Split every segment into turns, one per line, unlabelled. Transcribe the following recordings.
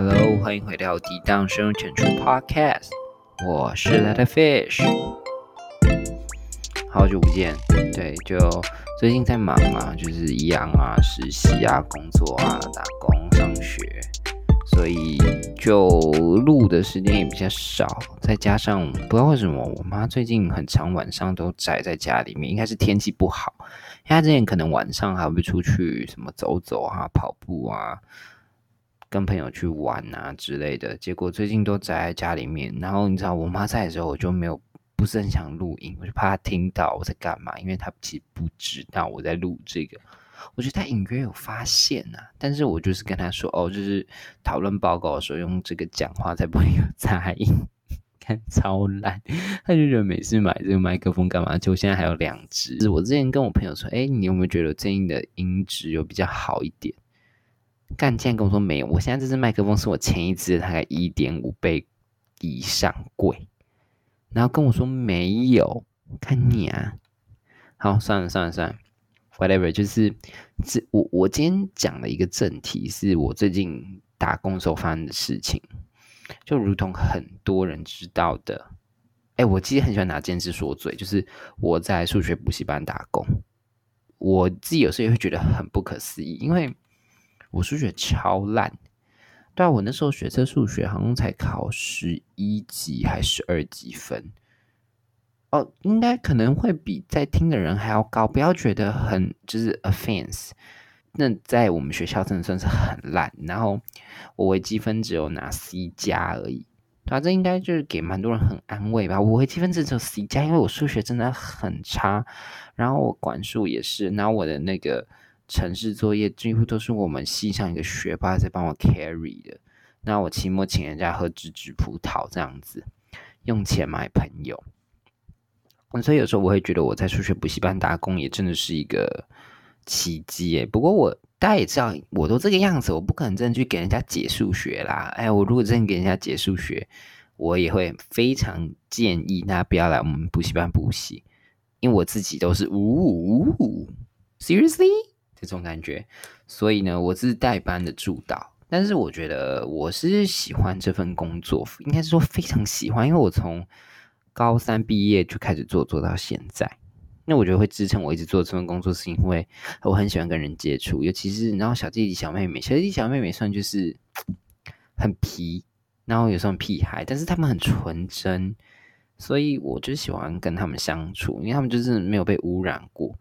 Hello，欢迎回到低档生产出 Podcast，我是 Letter Fish，好久不见。对，就最近在忙嘛，就是一样啊，实习啊，工作啊，打工、上学，所以就录的时间也比较少。再加上不知道为什么，我妈最近很长晚上都宅在家里面，应该是天气不好。因为她之前可能晚上还会出去什么走走啊、跑步啊。跟朋友去玩啊之类的，结果最近都宅在家里面。然后你知道我妈在的时候，我就没有不是很想录音，我就怕她听到我在干嘛，因为她其实不知道我在录这个。我觉得她隐约有发现啊，但是我就是跟她说哦，就是讨论报告的时候用这个讲话才不会有杂音。看超烂，她就觉得每次买这个麦克风干嘛？就现在还有两只。我之前跟我朋友说，哎，你有没有觉得最近的音质有比较好一点？干，竟然跟我说没有！我现在这支麦克风是我前一支大概一点五倍以上贵，然后跟我说没有，看你啊！好，算了算了算了，whatever，就是这我我今天讲的一个正题是我最近打工时候发生的事情，就如同很多人知道的，哎，我其实很喜欢拿这件事说嘴，就是我在数学补习班打工，我自己有时候也会觉得很不可思议，因为。我数学超烂，对啊，我那时候学测数学好像才考十一级还是二级分，哦，应该可能会比在听的人还要高，不要觉得很就是 offense。那在我们学校真的算是很烂，然后我微积分只有拿 C 加而已，对啊，这应该就是给蛮多人很安慰吧。我微积分只有 C 加，因为我数学真的很差，然后我管数也是，然后我的那个。城市作业几乎都是我们系上一个学霸在帮我 carry 的。那我期末请人家喝芝芝葡萄这样子，用钱买朋友。所以有时候我会觉得我在数学补习班打工也真的是一个奇迹耶。不过我大家也知道，我都这个样子，我不可能真的去给人家解数学啦。哎，我如果真的给人家解数学，我也会非常建议大家不要来我们补习班补习，因为我自己都是呜，seriously。这种感觉，所以呢，我是代班的助导，但是我觉得我是喜欢这份工作，应该是说非常喜欢，因为我从高三毕业就开始做，做到现在。那我觉得会支撑我一直做这份工作，是因为我很喜欢跟人接触，尤其是然后小弟弟、小妹妹，小弟弟、小妹妹算就是很皮，然后有时候屁孩，但是他们很纯真，所以我就喜欢跟他们相处，因为他们就是没有被污染过。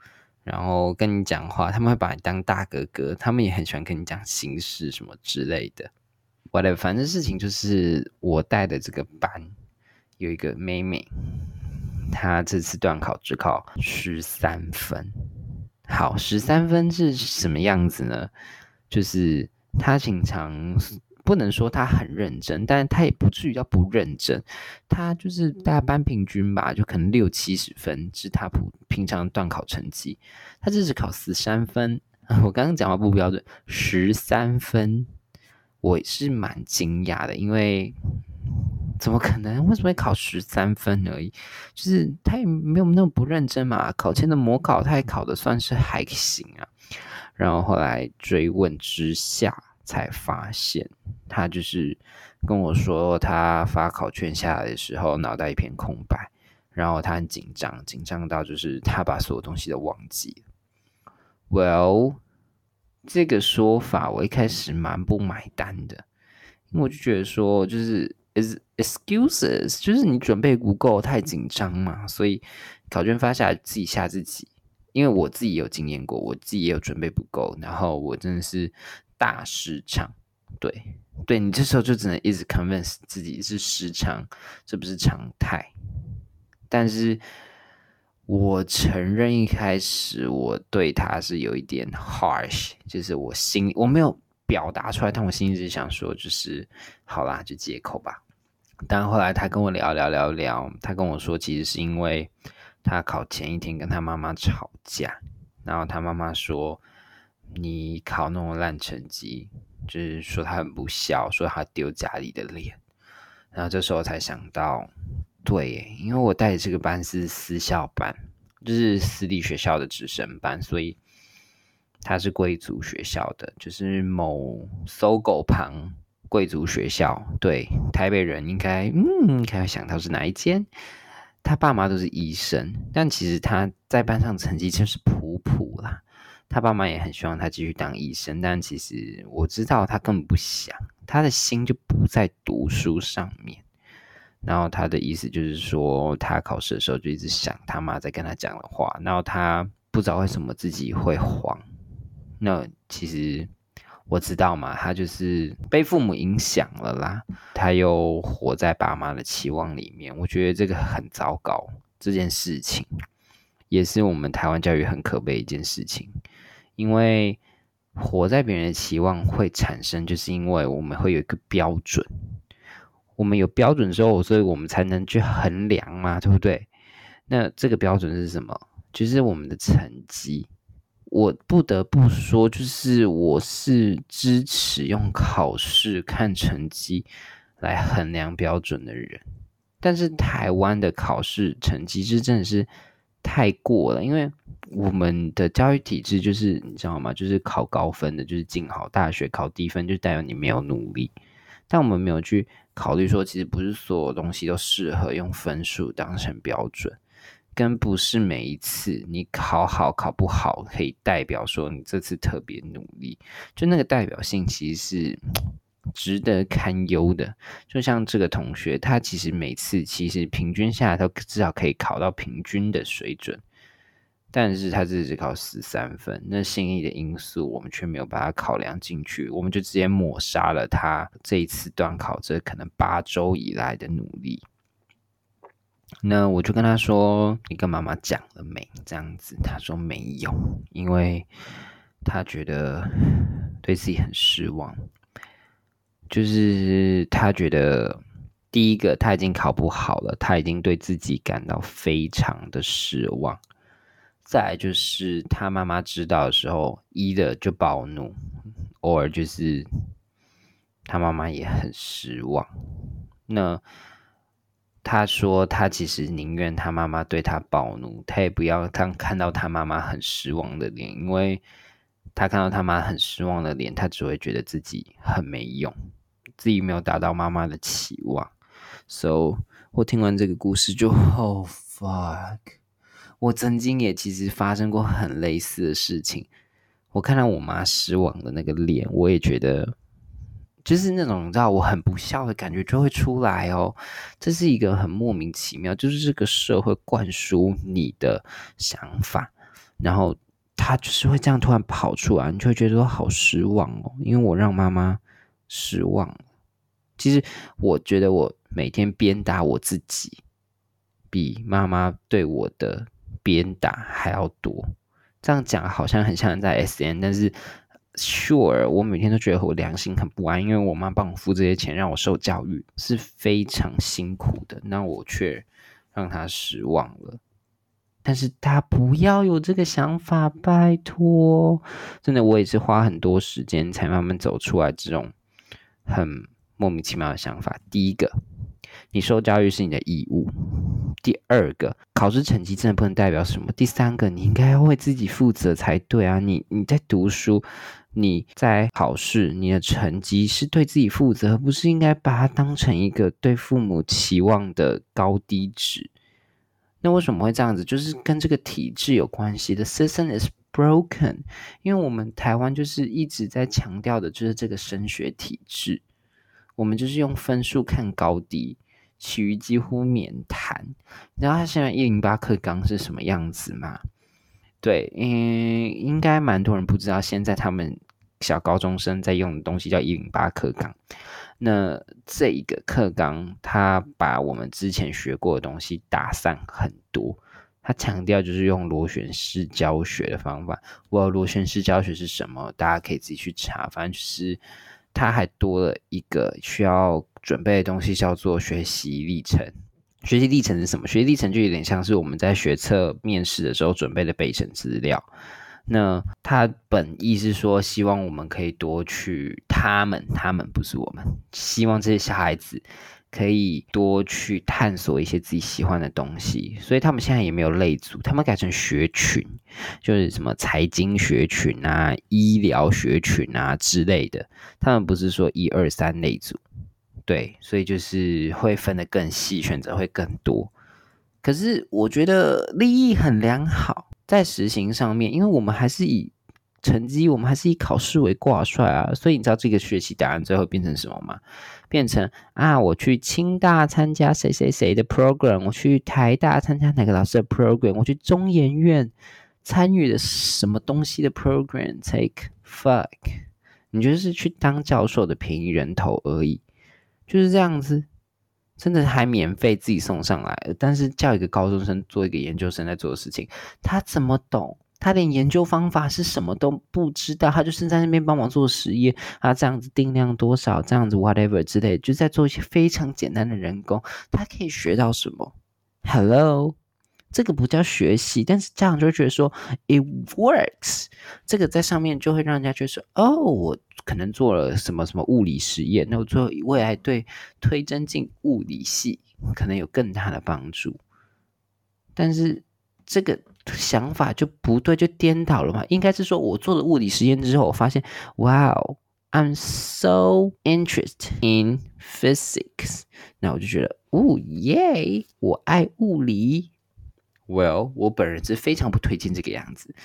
然后跟你讲话，他们会把你当大哥哥，他们也很喜欢跟你讲心事什么之类的。whatever，反正事情就是我带的这个班有一个妹妹，她这次段考只考十三分。好，十三分是什么样子呢？就是她平常。不能说他很认真，但是他也不至于叫不认真。他就是大班平均吧，就可能六七十分，是他普平常段考成绩。他这是考十三分，我刚刚讲话不标准，十三分，我是蛮惊讶的，因为怎么可能？为什么会考十三分而已？就是他也没有那么不认真嘛。考前的模考他也考的算是还行啊。然后后来追问之下。才发现，他就是跟我说，他发考卷下来的时候，脑袋一片空白，然后他很紧张，紧张到就是他把所有东西都忘记了。Well，这个说法我一开始蛮不买单的，因为我就觉得说，就是 is excuses，就是你准备不够，太紧张嘛，所以考卷发下来自己吓自己。因为我自己有经验过，我自己也有准备不够，然后我真的是。大市场，对，对你这时候就只能一直 convince 自己是失常，这不是常态。但是我承认一开始我对他是有一点 harsh，就是我心我没有表达出来，但我心里一直想说，就是好啦，就借口吧。但后来他跟我聊聊聊聊，他跟我说，其实是因为他考前一天跟他妈妈吵架，然后他妈妈说。你考那种烂成绩，就是说他很不孝，说他丢家里的脸。然后这时候才想到，对，因为我带的这个班是私校班，就是私立学校的直升班，所以他是贵族学校的，就是某搜狗旁贵族学校，对台北人应该嗯，应该会想到是哪一间。他爸妈都是医生，但其实他在班上成绩就是普。他爸妈也很希望他继续当医生，但其实我知道他根本不想，他的心就不在读书上面。然后他的意思就是说，他考试的时候就一直想他妈在跟他讲的话，然后他不知道为什么自己会慌。那其实我知道嘛，他就是被父母影响了啦，他又活在爸妈的期望里面。我觉得这个很糟糕，这件事情也是我们台湾教育很可悲一件事情，因为活在别人的期望会产生，就是因为我们会有一个标准。我们有标准之后，所以我们才能去衡量嘛，对不对？那这个标准是什么？就是我们的成绩。我不得不说，就是我是支持用考试看成绩来衡量标准的人。但是台湾的考试成绩是真的是太过了，因为我们的教育体制就是你知道吗？就是考高分的，就是进好大学；考低分就代表你没有努力。但我们没有去考虑说，其实不是所有东西都适合用分数当成标准，跟不是每一次你考好考不好可以代表说你这次特别努力，就那个代表性其实是值得堪忧的。就像这个同学，他其实每次其实平均下来，他至少可以考到平均的水准。但是他只考十三分，那心意的因素我们却没有把它考量进去，我们就直接抹杀了他这一次段考这可能八周以来的努力。那我就跟他说：“你跟妈妈讲了没？”这样子，他说没有，因为他觉得对自己很失望，就是他觉得第一个他已经考不好了，他已经对自己感到非常的失望。再就是他妈妈知道的时候，一的就暴怒，偶尔就是他妈妈也很失望。那他说他其实宁愿他妈妈对他暴怒，他也不要看看到他妈妈很失望的脸，因为他看到他妈很失望的脸，他只会觉得自己很没用，自己没有达到妈妈的期望。So 我听完这个故事就，Oh fuck。我曾经也其实发生过很类似的事情，我看到我妈失望的那个脸，我也觉得就是那种让我很不孝的感觉就会出来哦。这是一个很莫名其妙，就是这个社会灌输你的想法，然后他就是会这样突然跑出来，你就会觉得好失望哦。因为我让妈妈失望。其实我觉得我每天鞭打我自己，比妈妈对我的。鞭打还要多，这样讲好像很像在 S N，但是 Sure，我每天都觉得我良心很不安，因为我妈帮我付这些钱让我受教育是非常辛苦的，那我却让她失望了。但是她不要有这个想法，拜托，真的，我也是花很多时间才慢慢走出来这种很莫名其妙的想法。第一个。你受教育是你的义务。第二个，考试成绩真的不能代表什么。第三个，你应该要为自己负责才对啊！你你在读书，你在考试，你的成绩是对自己负责，不是应该把它当成一个对父母期望的高低值。那为什么会这样子？就是跟这个体制有关系的。System is broken，因为我们台湾就是一直在强调的就是这个升学体制，我们就是用分数看高低。其余几乎免谈。你知道他现在一零八课纲是什么样子吗？对，嗯，应该蛮多人不知道。现在他们小高中生在用的东西叫一零八课纲。那这一个课纲，他把我们之前学过的东西打散很多。他强调就是用螺旋式教学的方法。我螺旋式教学是什么？大家可以自己去查。反正就是。他还多了一个需要准备的东西，叫做学习历程。学习历程是什么？学习历程就有点像是我们在学测面试的时候准备的备审资料。那他本意是说，希望我们可以多去他们，他们不是我们，希望这些小孩子可以多去探索一些自己喜欢的东西。所以他们现在也没有类组，他们改成学群，就是什么财经学群啊、医疗学群啊之类的。他们不是说一二三类组，对，所以就是会分得更细，选择会更多。可是我觉得利益很良好。在实行上面，因为我们还是以成绩，我们还是以考试为挂帅啊，所以你知道这个学习答案最后变成什么吗？变成啊，我去清大参加谁谁谁的 program，我去台大参加哪个老师的 program，我去中研院参与的什么东西的 program，take fuck，你就是去当教授的便宜人头而已，就是这样子。真的还免费自己送上来，但是叫一个高中生做一个研究生在做的事情，他怎么懂？他连研究方法是什么都不知道，他就是在那边帮忙做实验，他这样子定量多少，这样子 whatever 之类，就在做一些非常简单的人工，他可以学到什么？Hello。这个不叫学习，但是家长就会觉得说，it works。这个在上面就会让人家觉得说，哦，我可能做了什么什么物理实验，那我最后未来对推真进物理系可能有更大的帮助。但是这个想法就不对，就颠倒了嘛？应该是说我做了物理实验之后，我发现，Wow，I'm so interested in physics。那我就觉得，哦耶，我爱物理。Well，我本人是非常不推荐这个样子。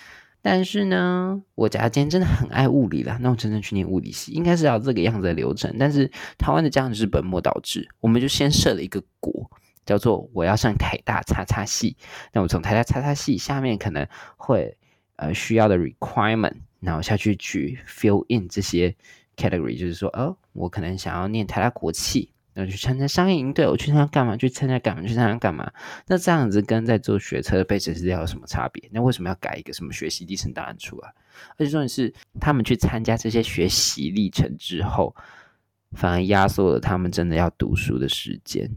但是呢，我家今天真的很爱物理啦，那我真正去念物理系，应该是要这个样子的流程。但是台湾的家长就是本末倒置，我们就先设了一个国，叫做我要上台大叉叉系。那我从台大叉叉系下面可能会呃需要的 requirement，然后下去去 fill in 这些 category，就是说，哦，我可能想要念台大国企。要去参加商业营队，我去参加干嘛？去参加干嘛？去参加干嘛？那这样子跟在做学车的背景资料有什么差别？那为什么要改一个什么学习历程答案出来？而且重点是，他们去参加这些学习历程之后，反而压缩了他们真的要读书的时间。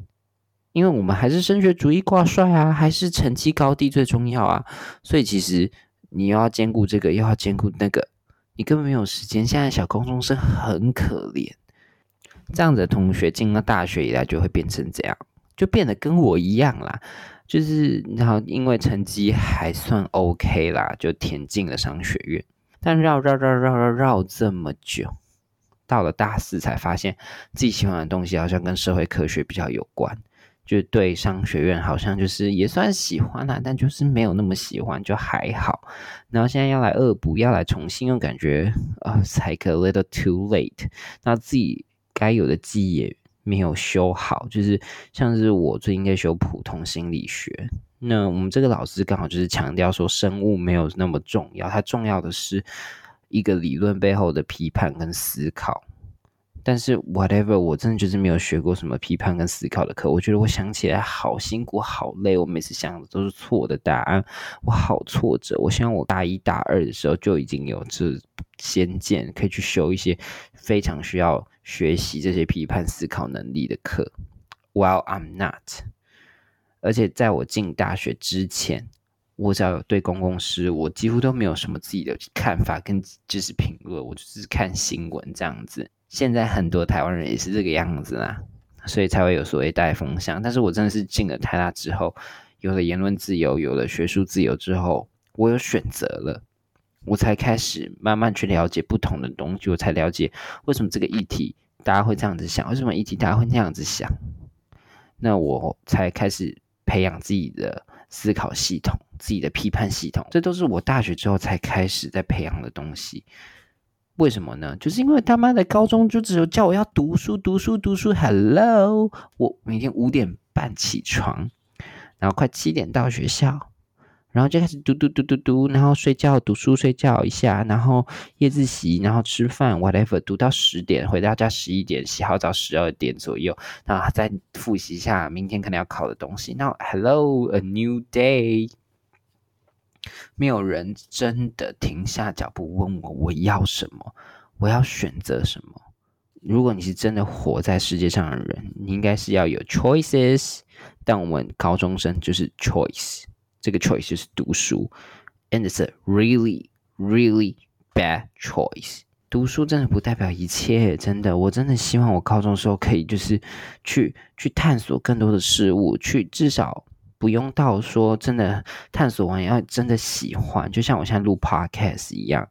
因为我们还是升学主义挂帅啊，还是成绩高低最重要啊。所以其实你又要兼顾这个，又要兼顾那个，你根本没有时间。现在小高中生很可怜。这样子的同学进了大学以来就会变成这样，就变得跟我一样啦，就是然后因为成绩还算 OK 啦，就填进了商学院，但绕绕绕绕绕绕这么久，到了大四才发现自己喜欢的东西好像跟社会科学比较有关，就对商学院好像就是也算喜欢啦，但就是没有那么喜欢，就还好。然后现在要来恶补，要来重新，又感觉啊，才 a little too late，那自己。该有的记忆也没有修好，就是像是我最近在修普通心理学，那我们这个老师刚好就是强调说生物没有那么重要，它重要的是一个理论背后的批判跟思考。但是 whatever，我真的就是没有学过什么批判跟思考的课，我觉得我想起来好辛苦好累，我每次想的都是错的答案，我好挫折。我希望我大一大二的时候就已经有这先见，可以去修一些非常需要。学习这些批判思考能力的课，While I'm not，而且在我进大学之前，我只要有对公共事，我几乎都没有什么自己的看法跟知识评论，我就是看新闻这样子。现在很多台湾人也是这个样子啦，所以才会有所谓带风向。但是我真的是进了台大之后，有了言论自由，有了学术自由之后，我有选择了。我才开始慢慢去了解不同的东西，我才了解为什么这个议题大家会这样子想，为什么议题大家会那样子想。那我才开始培养自己的思考系统、自己的批判系统，这都是我大学之后才开始在培养的东西。为什么呢？就是因为他妈的高中就只有叫我要读书、读书、读书。Hello，我每天五点半起床，然后快七点到学校。然后就开始读读读读读，然后睡觉读书睡觉一下，然后夜自习，然后吃饭，whatever，读到十点，回到家十一点，洗好澡十二点左右，然后再复习一下明天可能要考的东西。那 Hello，a new day，没有人真的停下脚步问我我要什么，我要选择什么。如果你是真的活在世界上的人，你应该是要有 choices，但我们高中生就是 choice。这个 choice 就是读书，and it's a really really bad choice。读书真的不代表一切，真的，我真的希望我高中时候可以就是去去探索更多的事物，去至少不用到说真的探索完要真的喜欢，就像我现在录 podcast 一样。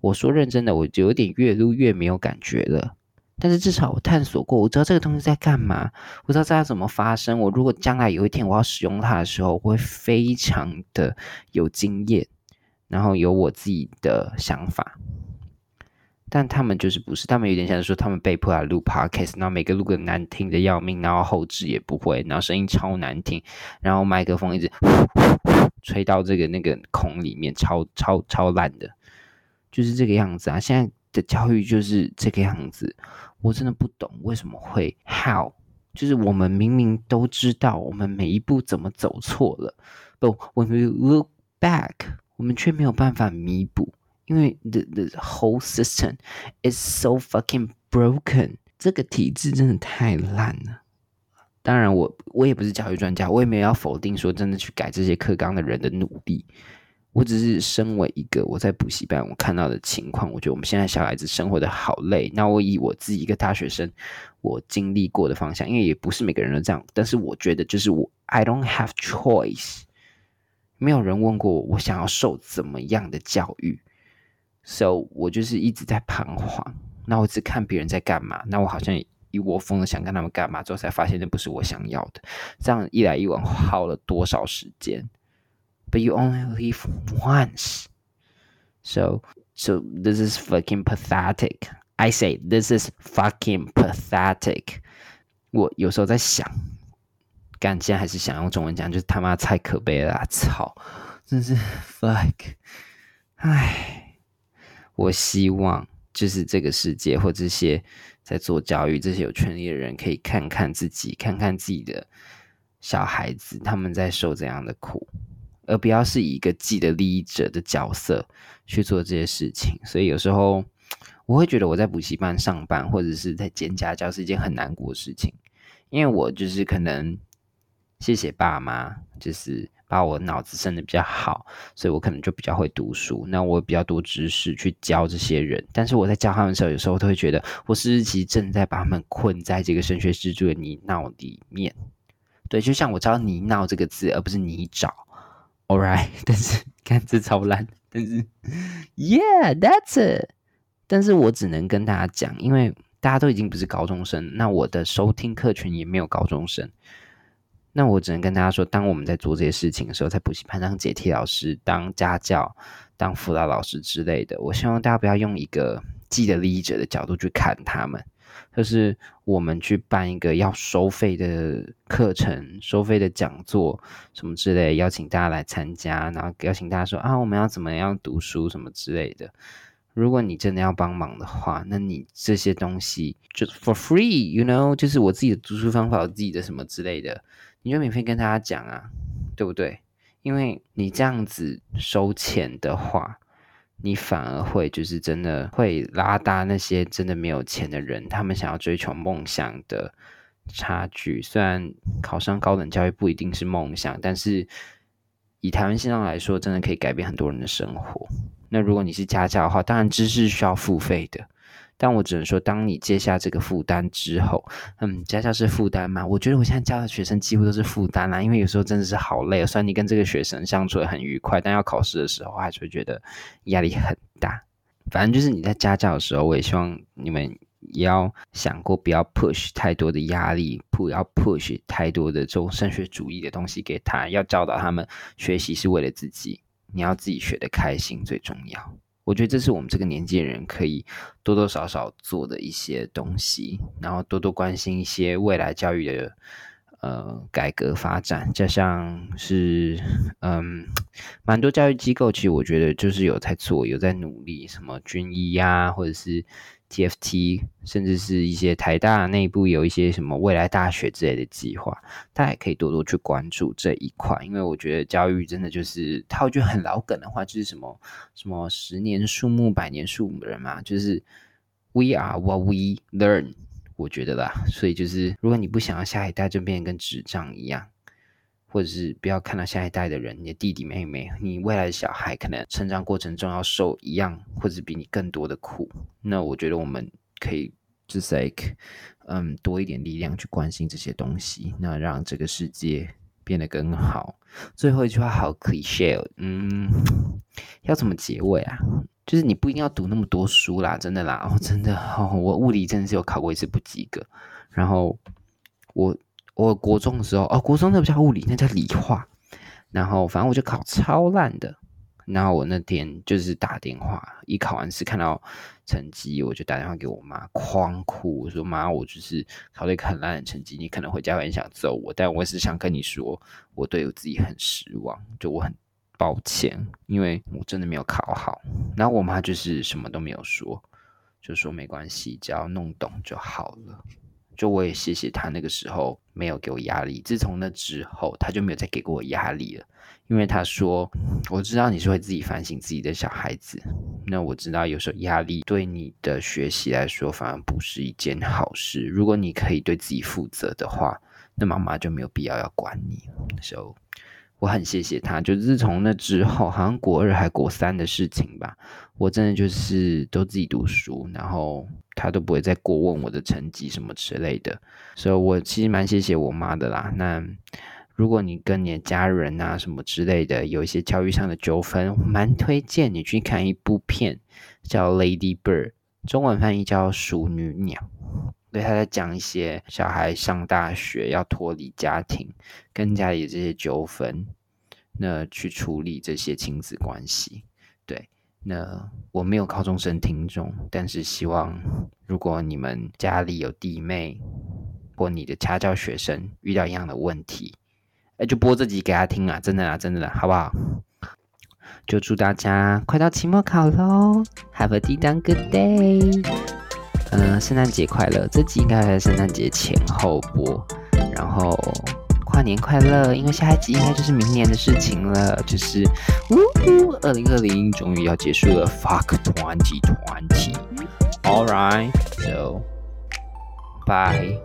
我说认真的，我就有点越录越没有感觉了。但是至少我探索过，我知道这个东西在干嘛，我知道它怎么发生。我如果将来有一天我要使用它的时候，我会非常的有经验，然后有我自己的想法。但他们就是不是，他们有点像说他们被迫来录 podcast，然后每个录个难听的要命，然后后置也不会，然后声音超难听，然后麦克风一直 吹到这个那个孔里面，超超超烂的，就是这个样子啊！现在的教育就是这个样子，我真的不懂为什么会 how，就是我们明明都知道我们每一步怎么走错了，不，我们 look back，我们却没有办法弥补。因为 the the whole system is so fucking broken，这个体制真的太烂了。当然，我我也不是教育专家，我也没有要否定说真的去改这些课纲的人的努力。我只是身为一个我在补习班我看到的情况，我觉得我们现在小孩子生活的好累。那我以我自己一个大学生，我经历过的方向，因为也不是每个人都这样，但是我觉得就是我 I don't have choice，没有人问过我，我想要受怎么样的教育。So，我就是一直在彷徨。那我只看别人在干嘛，那我好像一窝蜂的想跟他们干嘛，之后才发现那不是我想要的。这样一来一往，耗了多少时间？But you only live once. So, so this is fucking pathetic. I say this is fucking pathetic. 我有时候在想，干，现在还是想用中文讲，就是他妈太可悲了，操，真是 fuck，唉。我希望就是这个世界或这些在做教育、这些有权利的人，可以看看自己，看看自己的小孩子他们在受怎样的苦，而不要是以一个既得利益者的角色去做这些事情。所以有时候我会觉得我在补习班上班或者是在兼家教是一件很难过的事情，因为我就是可能谢谢爸妈，就是。把我脑子生的比较好，所以我可能就比较会读书。那我比较多知识去教这些人，但是我在教他们的时候，有时候都会觉得，我是其实正在把他们困在这个升学制度的泥淖里面。对，就像我知道“泥淖”这个字，而不是泥沼。All right，但是看这超烂，但是 Yeah，that's it。但是我只能跟大家讲，因为大家都已经不是高中生，那我的收听客群也没有高中生。那我只能跟大家说，当我们在做这些事情的时候，在补习班当解题老师、当家教、当辅导老师之类的，我希望大家不要用一个既得利益者的角度去看他们。就是我们去办一个要收费的课程、收费的讲座什么之类，邀请大家来参加，然后邀请大家说啊，我们要怎么样读书什么之类的。如果你真的要帮忙的话，那你这些东西就 for free，you know，就是我自己的读书方法，我自己的什么之类的。你就免费跟大家讲啊，对不对？因为你这样子收钱的话，你反而会就是真的会拉大那些真的没有钱的人，他们想要追求梦想的差距。虽然考上高等教育不一定是梦想，但是以台湾现状来说，真的可以改变很多人的生活。那如果你是家教的话，当然知识需要付费的。但我只能说，当你接下这个负担之后，嗯，家教是负担吗？我觉得我现在教的学生几乎都是负担啦，因为有时候真的是好累。虽然你跟这个学生相处的很愉快，但要考试的时候还是会觉得压力很大。反正就是你在家教的时候，我也希望你们也要想过，不要 push 太多的压力，不要 push 太多的这种升学主义的东西给他。要教导他们，学习是为了自己，你要自己学的开心最重要。我觉得这是我们这个年纪的人可以多多少少做的一些东西，然后多多关心一些未来教育的呃改革发展，就像是嗯，蛮多教育机构其实我觉得就是有在做，有在努力，什么军医呀，或者是。TFT，甚至是一些台大内部有一些什么未来大学之类的计划，大家也可以多多去关注这一块，因为我觉得教育真的就是，套句很老梗的话，就是什么什么十年树木，百年树人嘛，就是 We are what we learn，我觉得啦，所以就是如果你不想要下一代就变跟智障一样。或者是不要看到下一代的人，你的弟弟妹妹，你未来的小孩可能成长过程中要受一样或者比你更多的苦。那我觉得我们可以就是嗯，多一点力量去关心这些东西，那让这个世界变得更好。最后一句话好 cliche，嗯，要怎么结尾啊？就是你不一定要读那么多书啦，真的啦，哦，真的哦，我物理真的是有考过一次不及格，然后我。我国中的时候，哦，国中那不叫物理，那叫理化。然后反正我就考超烂的。然后我那天就是打电话，一考完试看到成绩，我就打电话给我妈，狂哭，我说：“妈，我就是考了一个很烂的成绩，你可能回家很想揍我，但我是想跟你说，我对我自己很失望，就我很抱歉，因为我真的没有考好。”然后我妈就是什么都没有说，就说没关系，只要弄懂就好了。就我也谢谢他那个时候没有给我压力，自从那之后他就没有再给过我压力了，因为他说我知道你是会自己反省自己的小孩子，那我知道有时候压力对你的学习来说反而不是一件好事。如果你可以对自己负责的话，那妈妈就没有必要要管你。So 我很谢谢他，就自从那之后，好像国二还国三的事情吧，我真的就是都自己读书，然后他都不会再过问我的成绩什么之类的，所以我其实蛮谢谢我妈的啦。那如果你跟你的家人啊什么之类的有一些教育上的纠纷，蛮推荐你去看一部片，叫《Lady Bird》，中文翻译叫《淑女鸟》。所以他在讲一些小孩上大学要脱离家庭，跟家里这些纠纷，那去处理这些亲子关系。对，那我没有高中生听众，但是希望如果你们家里有弟妹或你的家教学生遇到一样的问题，哎，就播这集给他听啊！真的啊，真的啊，好不好？就祝大家快到期末考喽，Have a d a good day。嗯，圣诞节快乐！这集应该在圣诞节前后播，然后跨年快乐，因为下一集应该就是明年的事情了，就是呜呜，二零二零终于要结束了，Fuck twenty twenty，All right，so bye。